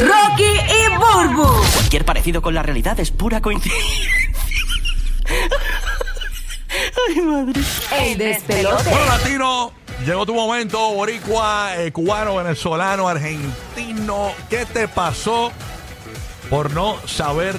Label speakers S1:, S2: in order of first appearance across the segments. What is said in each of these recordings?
S1: Rocky y Burbu.
S2: Cualquier parecido con la realidad es pura coincidencia. Ay, madre.
S1: El despelote.
S3: Bueno, latino, llegó tu momento, boricua, eh, cubano, venezolano, argentino. ¿Qué te pasó por no saber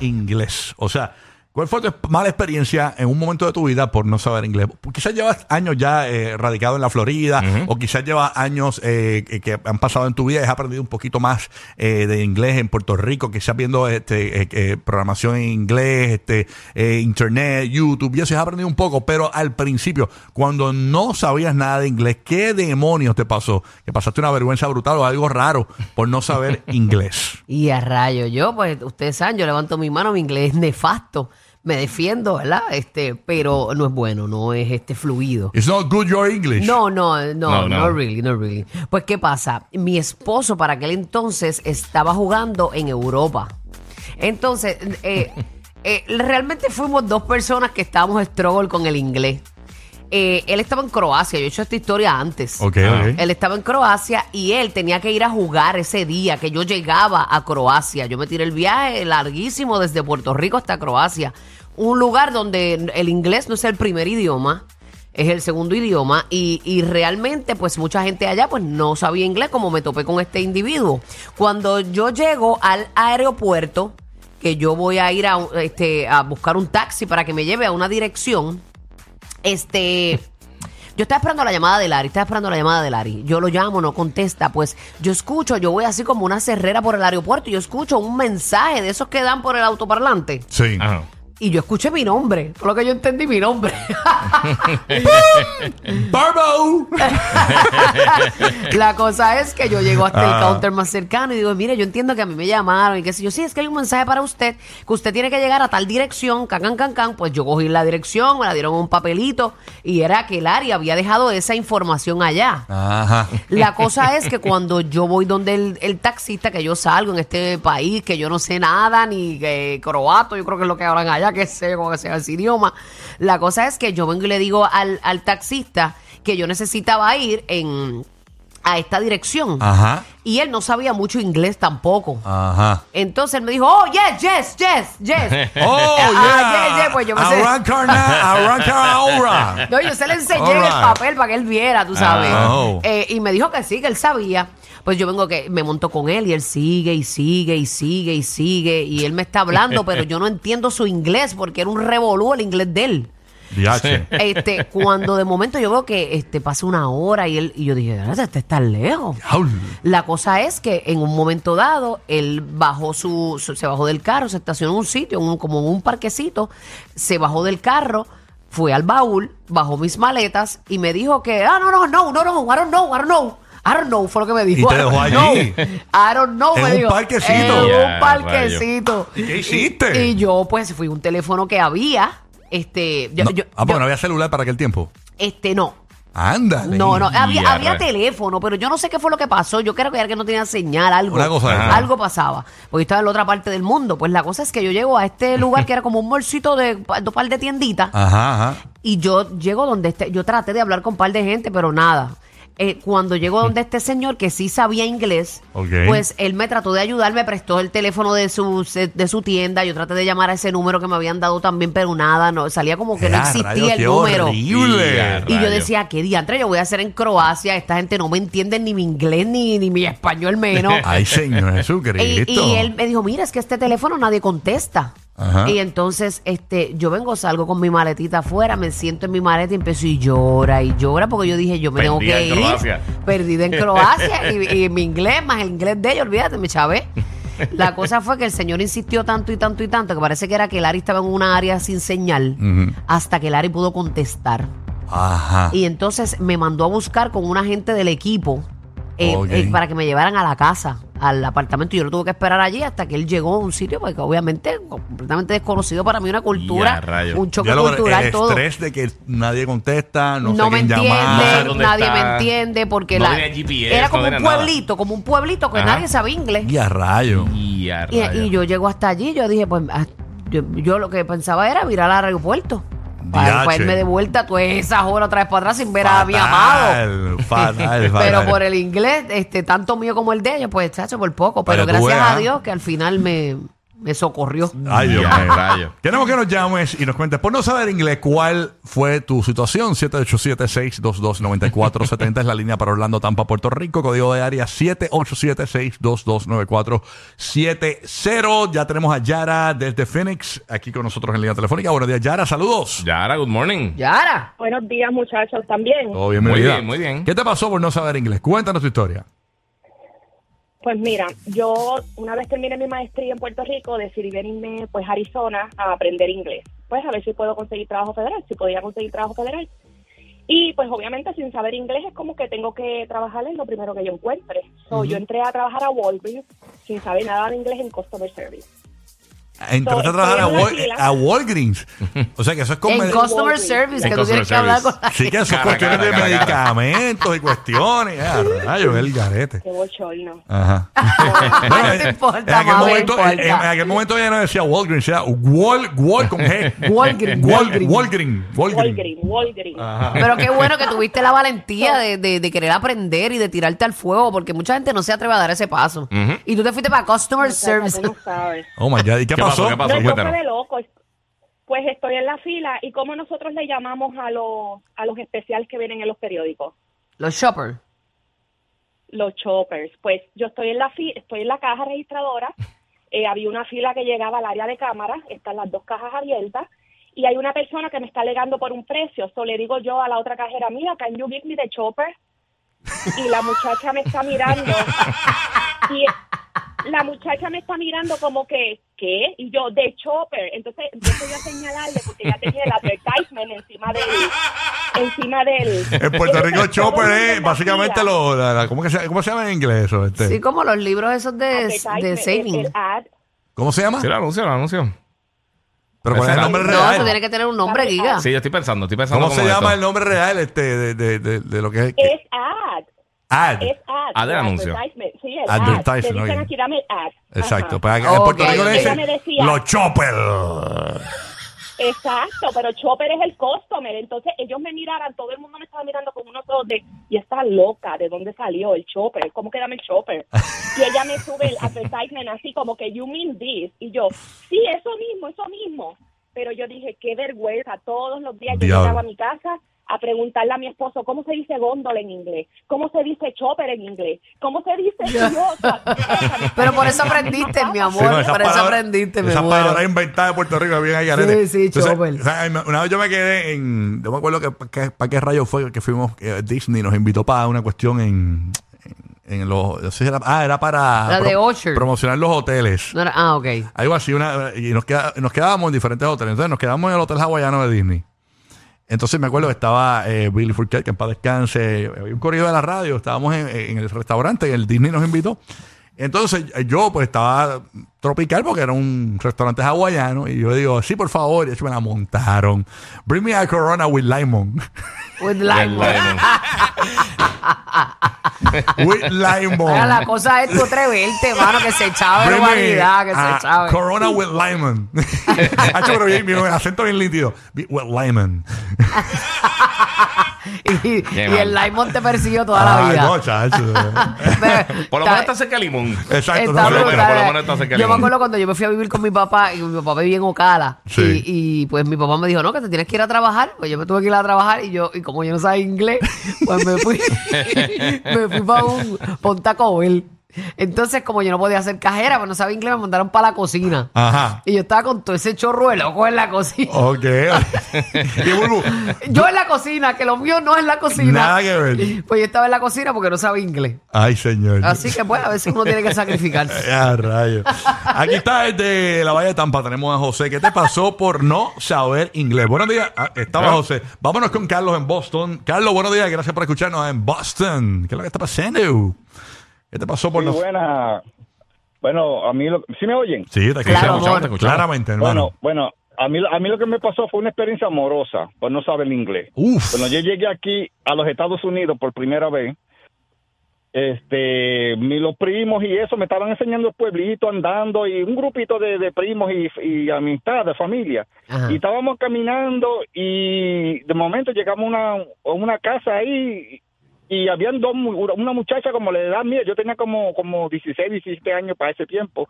S3: inglés? O sea, ¿cuál fue tu mala experiencia en un momento de tu vida por no saber inglés? Quizás llevas años ya eh, radicado en la Florida, o quizás llevas años eh, que- han pasado en tu vida y has aprendido un poquito más eh, de inglés en Puerto Rico, quizás viendo este, eh, eh, programación en inglés, este, eh, internet, YouTube, y eso has aprendido un poco, pero al principio, cuando no sabías nada de inglés, ¿qué demonios te pasó? ¿Que pasaste una vergüenza brutal o algo raro por no saber inglés?
S4: Y a rayo, yo, pues ustedes saben, yo levanto mi mano, mi inglés es nefasto. Me defiendo, ¿verdad? Este, pero no es bueno, no es este fluido.
S3: It's not good your English.
S4: No, no, no,
S5: No,
S4: no, really, no really. Pues, ¿qué pasa? Mi esposo para aquel entonces estaba jugando en Europa. Entonces, eh, eh, realmente fuimos dos personas que estábamos struggle con el inglés. Eh, él estaba en Croacia, yo he hecho esta historia antes.
S3: Ok,
S5: Ah.
S3: ok.
S4: Él estaba en Croacia y él tenía que ir a jugar ese día que yo llegaba a Croacia. Yo me tiré el viaje larguísimo desde Puerto Rico hasta Croacia. Un lugar donde el inglés no es el primer idioma, es el segundo idioma. Y, y realmente, pues mucha gente allá pues no sabía inglés como me topé con este individuo. Cuando yo llego al aeropuerto, que yo voy a ir a, este, a buscar un taxi para que me lleve a una dirección, este... Yo estaba esperando la llamada de Lari, estaba esperando la llamada de Lari. Yo lo llamo, no contesta. Pues yo escucho, yo voy así como una cerrera por el aeropuerto y yo escucho un mensaje de esos que dan por el autoparlante.
S3: Sí.
S5: Ajá.
S4: Y yo escuché mi nombre, por lo que yo entendí mi nombre.
S3: Barbo.
S4: la cosa es que yo llego hasta el
S3: Ah.
S4: counter más cercano y digo, mire, yo entiendo que a mí me llamaron y qué sé yo, sí, es que hay un mensaje para usted, que usted tiene que llegar a tal dirección, can, can, can, can. Pues yo cogí la dirección, me la dieron un papelito y era que el área había dejado esa información allá.
S3: Ajá.
S4: La cosa es que cuando yo voy donde el, el taxista, que yo salgo en este país, que yo no sé nada, ni que croato, yo creo que es lo que hablan allá, que sé cómo que sea ese idioma. La cosa es que yo vengo y le digo al, al taxista que yo necesitaba ir en a esta dirección.
S3: Ajá.
S4: Y él no sabía mucho inglés tampoco.
S3: Ajá.
S4: Entonces él me dijo, oh, yes, yes, yes, yes.
S3: Oh,
S4: Ah,
S3: yeah.
S4: yes, yes, pues yo me
S3: Arranca ahora.
S4: No, yo se le enseñé el papel para que él viera, tú sabes.
S3: Ah. Oh.
S4: Eh, y me dijo que sí, que él sabía. Pues yo vengo que me monto con él y él sigue y sigue y sigue y sigue. Y él me está hablando, pero yo no entiendo su inglés porque era un revolú el inglés de él.
S3: Diache.
S4: Este, cuando de momento yo veo que este, pasa una hora y él y yo dije, "Ah, este está lejos.
S3: Diablo.
S4: La cosa es que en un momento dado, él bajó su, su- se bajó del carro, se estacionó en un sitio, en un- como en un parquecito, se bajó del carro, fue al baúl, bajó mis maletas y me dijo que, ah, no, no, no, no, no, I don't know, I don't know. I don't know, fue lo que me dijo.
S3: Y te
S4: I don't
S3: dejó
S4: know. I don't know,
S3: En
S4: me
S3: un
S4: dijo.
S3: parquecito.
S4: En
S5: Ya,
S4: un parquecito.
S3: ¿Qué hiciste?
S4: Y yo, pues, fui a un teléfono que había. Este, yo,
S3: No,
S4: yo-
S3: ah, porque
S4: yo-
S3: no había celular para aquel tiempo.
S4: este, no.
S3: Ándale.
S4: No, no, había, teléfono, pero yo no sé qué fue lo que pasó. Yo creo que era que no tenía señal, algo.
S3: Una cosa
S4: algo pasaba. Porque yo estaba en la otra parte del mundo. Pues la cosa es que yo llego a este lugar que era como un bolsito de pa- dos par de tienditas.
S3: Ajá, ajá.
S4: Y yo llego donde este, yo traté de hablar con un par de gente, pero nada. Eh, cuando llego donde este señor que sí sabía inglés, pues él me trató de ayudar, me prestó el teléfono de su, de su tienda. Yo traté de llamar a ese número que me habían dado también, pero nada, no salía como que no existía
S3: rayos,
S4: el número.
S3: horrible.
S4: Y yo decía, ¿qué diantre yo voy a hacer en Croacia? Esta gente no me entiende ni mi inglés ni, ni mi español menos.
S3: Ay, Señor
S4: y,
S3: Jesucristo.
S4: y él me dijo, mira, es que este teléfono nadie contesta.
S3: Ajá.
S4: Y entonces, este, yo vengo, salgo con mi maletita afuera, me siento en mi maleta y empiezo y llora y llora porque yo dije, yo me tengo que
S5: en
S4: ir.
S5: Croacia.
S4: Perdida en Croacia y, y mi inglés más el inglés de ellos, olvídate, me chavé. La cosa fue que el señor insistió tanto y tanto y tanto que parece que era que Larry estaba en una área sin señal
S3: Ujú.
S4: hasta que Larry pudo contestar.
S3: Ajá.
S4: Y entonces me mandó a buscar con una gente del equipo eh,
S3: Ok.
S4: eh, para que me llevaran a la casa, al apartamento. Yo lo tuve que esperar allí hasta que él llegó a un sitio, porque obviamente completamente desconocido para mí, una cultura,
S5: Ya,
S4: un choque
S3: lo-
S4: cultural,
S3: el
S4: todo.
S3: estrés de que nadie contesta, no,
S4: No,
S3: sé
S4: me
S3: quién
S4: entiende,
S3: llamar.
S5: No sé dónde
S4: nadie
S5: está.
S4: me entiende, porque
S5: No
S4: la,
S5: GPS,
S4: era como
S5: no
S4: un
S5: nada.
S4: pueblito, como un pueblito que
S5: Ajá.
S4: nadie sabía inglés.
S3: Y a rayo.
S5: Y, a
S4: Y,
S5: rayos.
S4: y yo llego hasta allí, yo dije, pues, ah, yo, yo lo que pensaba era virar al aeropuerto. Para,
S3: Diache.
S4: irme de vuelta todas esas horas otra vez para atrás sin ver a mi amado.
S3: Fatal, fatal,
S4: Pero por el inglés, este, tanto mío como el de ella, pues chacho, por poco. Pero, gracias a Dios que al final me, me socorrió.
S3: Ay, Dios mío.
S5: rayo.
S3: Queremos que nos llames y nos cuentes, por no saber inglés, cuál fue tu situación. 787-622-9470 es la línea para Orlando, Tampa, Puerto Rico. Código de área 787-622-9470. Ya tenemos a Yara desde Phoenix aquí con nosotros en línea telefónica. Buenos días, Yara. Saludos.
S5: Yara, good morning.
S4: Yara.
S6: Buenos días, muchachos, también.
S3: Todo bien, mi
S5: Muy bien, muy bien.
S3: ¿Qué te pasó por no saber inglés? Cuéntanos tu historia.
S6: Pues mira, yo una vez terminé mi maestría en Puerto Rico, decidí venirme pues a Arizona a aprender inglés. Pues a ver si puedo conseguir trabajo federal, si podía conseguir trabajo federal. Y pues obviamente sin saber inglés es como que tengo que trabajar en lo primero que yo encuentre. So, Yo entré a trabajar a Walgreens sin saber nada de inglés en Customer Service.
S3: Entraste a trabajar a, Wal- Walgreens. O sea que eso es como...
S4: En Customer. Service,
S5: En
S4: que tú tienes que hablar con
S5: service.
S4: la
S3: Sí, que eso es
S5: Cara,
S3: cuestiones
S5: cara,
S3: de
S5: cara, cara.
S3: medicamentos y cuestiones. Ah, rayos, el garete.
S6: Qué bochorno.
S3: Ajá.
S4: No
S3: en-
S4: te importa,
S3: en, aquel momento,
S4: no
S3: en,
S4: importa.
S3: en aquel momento ella no decía Walgreens, decía Wal, Wal con G.
S4: Walgreens,
S3: Wal-
S4: Walgreens.
S3: Walgreens. Walgreens.
S6: Walgreens, Walgreens.
S4: Pero qué bueno que tuviste la valentía de, de- de querer aprender y de tirarte al fuego, porque mucha gente no se atreve a dar ese paso. Y tú te fuiste para Customer Service.
S6: no sabes.
S3: Oh my God. ¿Y qué,
S5: ¿Qué
S3: pasó?
S5: Pasó? ¿Qué pasó?
S6: No, fue de loco. Pues estoy en la fila y como nosotros le llamamos a los a los especiales que vienen en los periódicos,
S4: Los shoppers.
S6: los choppers. Pues yo estoy en la fi estoy en la caja registradora. eh, había una fila que llegaba al área de cámara, están las dos cajas abiertas y hay una persona que me está alegando por un precio. So le digo yo a la otra cajera, mira, can you give me the chopper? Y la muchacha me está mirando y la muchacha me está mirando como que, ¿qué? Y yo, de chopper. Entonces yo a señalarle porque ya tenía el advertisement encima del... Encima del...
S3: En Puerto Rico, Chopper es básicamente lo. la- la- ¿cómo, que se, ¿Cómo se llama en inglés eso? Este?
S4: Sí, como los libros esos de, de saving.
S6: el ad.
S3: ¿Cómo se llama?
S5: Sí, lo anuncio, lo anuncio.
S3: Pero ¿cuál es el nombre
S4: No,
S3: real?
S4: eso tiene que tener un nombre, Giga.
S5: Sí, yo estoy pensando, estoy pensando
S3: ¿Cómo se llama
S5: esto.
S3: el nombre real este, de, de, de, de lo que es?
S6: Es ad.
S3: Ad.
S6: Es ad.
S5: Ah, del
S6: el
S5: anuncio.
S6: advertisement, Sí, el
S3: Advertisement,
S6: ad. Le dicen
S3: oye.
S6: aquí, dame ad.
S3: Exacto.
S6: Ajá.
S3: Pues acá en
S4: Ok.
S3: Puerto Rico le
S6: Ella
S3: dicen
S6: me decía-
S3: los Chopper.
S6: Exacto, pero chopper es el customer. Entonces ellos me miraran, todo el mundo me estaba mirando con unos ojos de, y está loca, ¿de dónde salió el chopper? ¿Cómo que dame el chopper? Y ella me sube el advertisement así como que, you mean this? Y yo, sí, eso mismo, eso mismo. Pero yo dije, qué vergüenza, todos los días yo
S3: Diablo.
S6: llegaba a mi casa a preguntarle a mi esposo, ¿cómo se dice góndola en inglés? ¿Cómo se dice chopper en inglés? ¿Cómo se dice idiota?
S4: Pero por eso aprendiste, mi amor.
S3: Sí, no, esas
S4: por eso aprendiste, me muero.
S3: palabras inventadas de Puerto Rico bien ahí.
S4: Sí, sí,
S3: Entonces,
S4: Chopper.
S3: o sea, una vez yo me quedé en. No me acuerdo que, que- para qué rayo fue que fuimos. que Disney nos invitó para una cuestión en. En, los. no sé si era- ah, era para.
S4: La de Usher.
S3: promocionar los hoteles.
S4: No era- ah, ok.
S3: Algo así, una, y nos, queda- nos quedábamos en diferentes hoteles. Entonces nos quedamos en el hotel hawaiano de Disney. Entonces me acuerdo que estaba eh, Billy Fourquet, que en paz descanse, había un corrido de la radio, estábamos en, el restaurante, el Disney nos invitó. Entonces eh, yo pues estaba tropical porque era un restaurante hawaiano y yo digo, sí, por favor, y eso me la montaron. Bring me a Corona with lemon.
S4: With lemon.
S3: with.
S4: Oiga, la cosa es tú atreverte, mano, que se echaba
S3: me
S4: humanidad, que se echaba.
S3: Corona with lemon. Hacho, pero bien, el acento bien lítido. With lemon.
S4: Y, y el limón te persiguió toda la
S3: Ay,
S4: vida.
S3: no, chacho.
S4: Pero-
S5: Por lo menos está cerca de limón.
S3: Exacto.
S4: Está
S5: por lo menos, por lo menos está cerca de
S4: Yo me
S5: limón.
S4: acuerdo cuando yo me fui a vivir con mi papá y mi papá vivía en Ocala.
S3: Sí.
S4: Y, y, pues mi papá me dijo, no, que te tienes que ir a trabajar. Pues yo me tuve que ir a trabajar y yo, y como yo no sabía inglés, pues me fui, me fui para un, pa' un Taco Bell. Entonces, como yo no podía hacer cajera, pues no sabía inglés, me mandaron para la cocina.
S3: Ajá.
S4: Y yo estaba con todo ese chorro de loco en la cocina.
S3: Ok. y
S4: Yo en la cocina, que lo mío no es la cocina.
S3: Nada que ver.
S4: Pues yo estaba en la cocina porque no sabía inglés.
S3: Ay, señor.
S4: Así que pues a veces uno tiene que sacrificarse.
S3: Ah, rayos. Aquí está desde la Valle de Tampa. Tenemos a José. ¿Qué te pasó por no saber inglés? Buenos días. Ah, estaba
S5: Ah.
S3: José. Vámonos con Carlos en Boston. Carlos, buenos días. Gracias por escucharnos en Boston. ¿Qué es lo que está pasando? ¿Qué te pasó por
S7: Sí,
S3: no
S7: buena. Bueno, a mí, lo, ¿sí me oyen?
S3: Sí, te
S4: Claro,
S3: escuchamos.
S4: amor.
S3: te escuchamos. Claramente, hermano.
S7: Bueno, bueno, a mí, a mí lo que me pasó fue una experiencia amorosa por no saber el inglés.
S3: Uf.
S7: Cuando yo llegué aquí a los Estados Unidos por primera vez, este, mi, los primos y eso me estaban enseñando el pueblito andando y un grupito de, de primos y, y amistad, de familia.
S4: Ajá.
S7: Y estábamos caminando y de momento llegamos a una, a una casa ahí y habían dos, una muchacha como la edad mía, yo tenía como, como 16, 17 años para ese tiempo,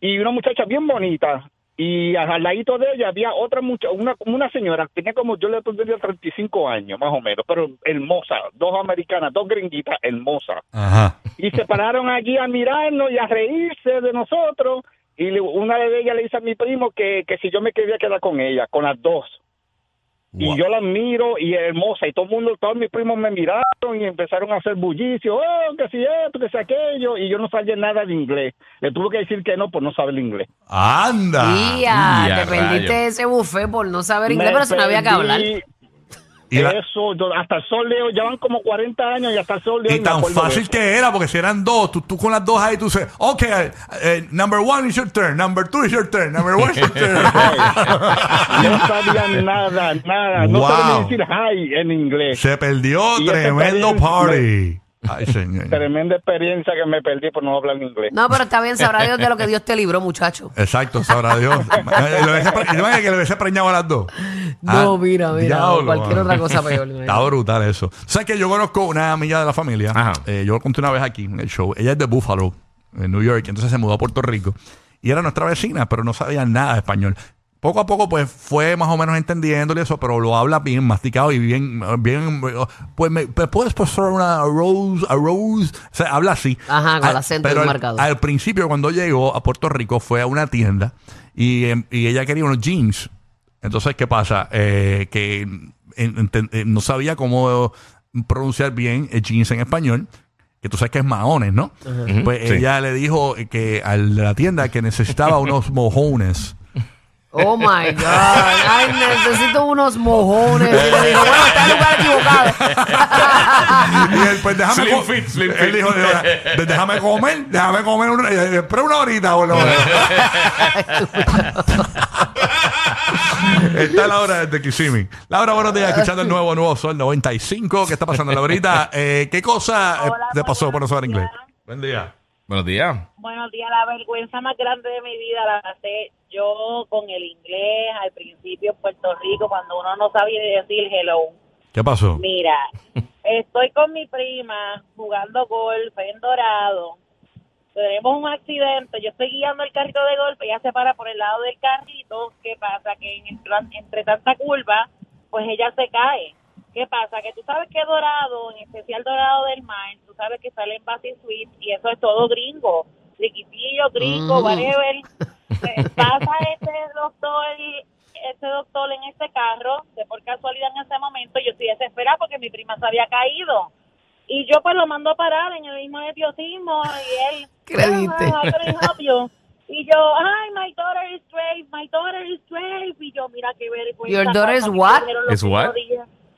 S7: y una muchacha bien bonita. Y al ladito de ella había otra muchacha, una, una señora, tenía como, yo le pondría 35 años más o menos, pero hermosa, dos americanas, dos gringuitas hermosas
S3: Ajá.
S7: y se pararon allí a mirarnos y a reírse de nosotros. Y una de ellas le dice a mi primo que, que si yo me quería quedar con ella, con las dos.
S3: Wow.
S7: Y yo las miro y es hermosa. Y todo el mundo, todos mis primos me miraron y empezaron a hacer bullicio. Oh, que si esto, que si aquello. Y yo no sabía nada de inglés. Le tuve que decir que no por no saber el inglés.
S3: Anda.
S5: Ya,
S4: te perdiste
S5: rayo.
S4: ese buffet por no saber inglés,
S7: Me
S4: pero si no había que hablar.
S3: Y, la-
S7: Eso, yo- hasta el sol de hoy, llevan como 40 años y hasta el sol hoy.
S3: y tan fácil que era, porque si eran dos, tú, tú con las dos ahí, tú dices, ok, eh, number one is your turn, number two is your turn, number one is your turn.
S7: No sabía nada, nada. No sabía decir hi en inglés.
S3: Se perdió
S7: Y
S3: tremendo party. Ay, señor.
S7: Tremenda experiencia que me perdí por no hablar inglés.
S4: No, pero está bien, sabrá Dios de lo que Dios te libró, muchacho.
S3: Exacto, sabrá Dios. Lo hubiese pre- yo me que le hubiese preñado a las dos.
S4: No,
S3: Ah,
S4: mira, mira,
S3: diablo,
S4: cualquier
S3: mano.
S4: otra cosa peor.
S3: Está brutal eso. ¿Sabes que yo conozco una amiga de la familia?
S5: Ajá.
S3: Eh, yo lo conté una vez aquí en el show. Ella es de Buffalo, en New York. Entonces se mudó a Puerto Rico. Y era nuestra vecina, pero no sabía nada de español. Poco a poco, pues, fue más o menos entendiéndole eso, pero lo habla bien masticado y bien, bien, pues, me, ¿me puedes pasar una arroz, arroz? O sea, habla así.
S4: Ajá, con el
S3: Ah,
S4: acento
S3: pero
S4: bien
S3: al-
S4: marcado.
S3: Al principio, cuando llegó a Puerto Rico, fue a una tienda y, em, y ella quería unos jeans. Entonces, ¿qué pasa? Eh, que en- no sabía cómo pronunciar bien el jeans en español. Que tú sabes que es maones, ¿no? Pues
S5: Sí.
S3: ella le dijo que a la tienda que necesitaba unos mojones.
S4: Oh my God. Ay, necesito unos mojones. Y le bueno, está en el lugar equivocado.
S3: y él, pues déjame
S5: Slim
S3: co-
S5: fit, slim
S3: él
S5: fit.
S3: dijo, dijo, déjame comer, déjame comer una, eh, espera una horita, boludo. Está Laura desde Kissimmee. Laura, buenos días, escuchando el nuevo Nuevo Sol 95. ¿Qué está pasando, Laurita? Eh, ¿Qué cosa eh,
S8: Hola,
S3: te pasó por no saber inglés? Buen día.
S5: Buenos días.
S8: Buenos días, la vergüenza más grande de mi vida la pasé yo con el inglés al principio en Puerto Rico cuando uno no sabía decir hello.
S3: ¿Qué pasó?
S8: Mira, estoy con mi prima jugando golf en Dorado. Tenemos un accidente, yo estoy guiando el carrito de golf, ella se para por el lado del carrito. ¿Qué pasa? Que en el tran- entre tanta curva, pues ella se cae. ¿Qué pasa? Que tú sabes que Dorado, en especial Dorado del Mar, tú sabes que sale en Basi Suite y eso es todo gringo. Riquitillo, gringo,
S4: Mm.
S8: whatever. Eh, Pasa este doctor, este doctor en este carro, que por casualidad en ese momento yo estoy desesperada porque mi prima se había caído. Y yo pues lo mando a parar en el mismo nerviosismo y él...
S4: ¿Qué?
S8: Y yo, ay, my daughter is brave, my daughter is brave. Y yo, mira qué vergüenza.
S4: Your daughter is what?
S5: Is what?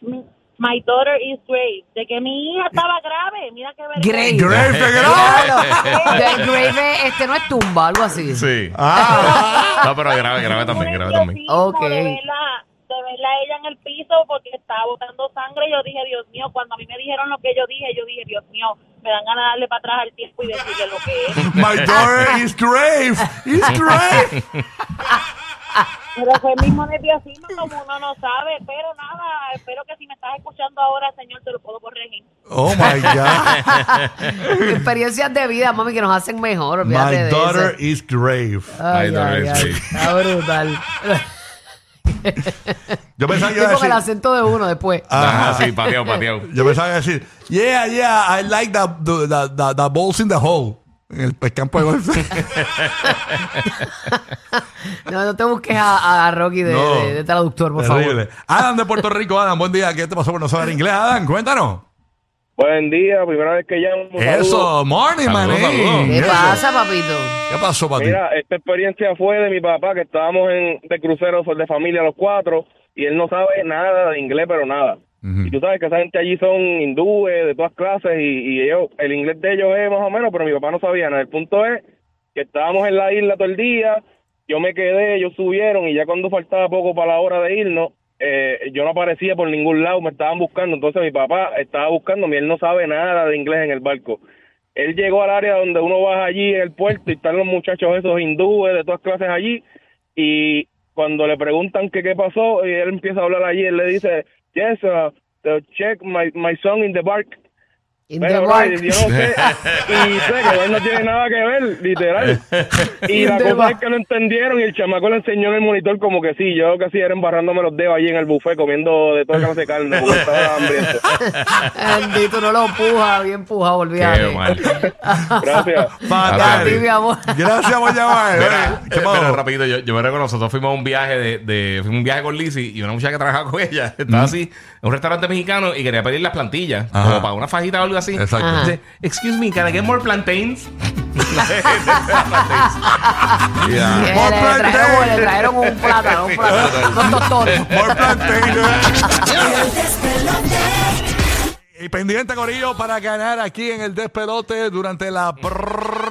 S8: Mi- My daughter is brave. De que mi hija estaba grave. Mira qué vergüenza.
S4: Grave.
S3: Grave.
S4: De Grave, este no es tumba, algo así.
S5: Sí.
S3: Ah,
S5: No, pero grave, grave también, grave también.
S4: Ok.
S8: De verla a ella en el piso porque estaba botando sangre. Yo dije, Dios mío, cuando a mí me dijeron lo que yo dije, yo dije, Dios mío, me dan ganas de darle para atrás al tiempo y decirle lo que es.
S3: my daughter is grave. Is grave.
S8: Pero fue el mismo nerviosismo como uno no sabe. Pero nada, espero que si me estás escuchando ahora, Señor, te lo puedo corregir.
S3: Oh my God.
S4: Experiencias de vida, mami, que nos hacen mejor.
S3: My
S4: de
S3: daughter
S4: eso.
S3: is grave.
S4: Ay,
S5: My daughter
S4: ay,
S5: is
S4: ay,
S5: brave.
S4: Está brutal.
S3: Yo pensaba que
S4: Sí,
S3: iba a
S4: con el
S3: decir.
S4: acento de uno después.
S3: Ajá.
S5: Ajá, sí, pateado, pateado.
S3: Yo pensaba que iba a decir, yeah, yeah, I like the, the, the, the, the balls in the hole. En el, el campo de golf.
S4: No, no te busques a, a Rocky de,
S3: No.
S4: de- de traductor, por
S3: Terrible.
S4: favor.
S3: Adam de Puerto Rico, Adam, buen día. ¿Qué te pasó por no saber inglés, Adam? Cuéntanos.
S7: Buen día, primera vez que llamo.
S3: Eso, morning,
S5: saludos.
S4: ¿Qué pasa, papito?
S3: ¿Qué pasó para ti?
S7: Mira, esta experiencia fue de mi papá, que estábamos en, de crucero de familia los cuatro, y él no sabe nada de inglés, pero nada. Y tú sabes que esa gente allí son hindúes, de todas clases, y, y ellos, el inglés de ellos es más o menos, pero mi papá no sabía nada. El punto es que estábamos en la isla todo el día, yo me quedé, ellos subieron, y ya cuando faltaba poco para la hora de irnos,
S9: eh, yo no aparecía por ningún lado, me estaban buscando. Entonces mi papá estaba buscándome, él no sabe nada de inglés en el barco. Él llegó al área donde uno va allí en el puerto y están los muchachos esos hindúes de todas clases allí. Y cuando le preguntan qué pasó, y él empieza a hablar allí, él le dice, yes, uh, check my, my son in the bark.
S4: In
S9: bro, yo no sé, y sé que él no tiene nada que ver, literal. Y
S4: In
S9: la cosa es que no entendieron y el chamaco le enseñó en el monitor como que sí, yo casi era embarrándome los dedos allí en el buffet comiendo de toda clase de carne porque estaba hambriento.
S4: Bendito, no lo empuja, bien empujado, olvídate.
S5: Qué mal.
S9: Gracias.
S3: Fatal.
S4: A ti, mi amor.
S3: Gracias por llamar.
S5: Mira,
S3: ¿Qué
S5: eh,
S3: pasó?
S5: pero rapidito, yo, yo me recuerdo, nosotros fuimos a un viaje de, de fuimos a un viaje con Lizzie y una muchacha que trabajaba con ella estaba así en un restaurante mexicano y quería pedir las plantillas
S3: Ajá.
S5: como para una fajita o algo así.
S3: Exacto.
S5: Dice, excuse me, can I get more plantains?
S3: Yeah.
S4: Sí,
S3: More
S4: le, trajeron, le trajeron un plátano, un plátano, unos tostones.
S3: More plantain. Y pendiente, Corillo, para ganar aquí en el despelote durante la...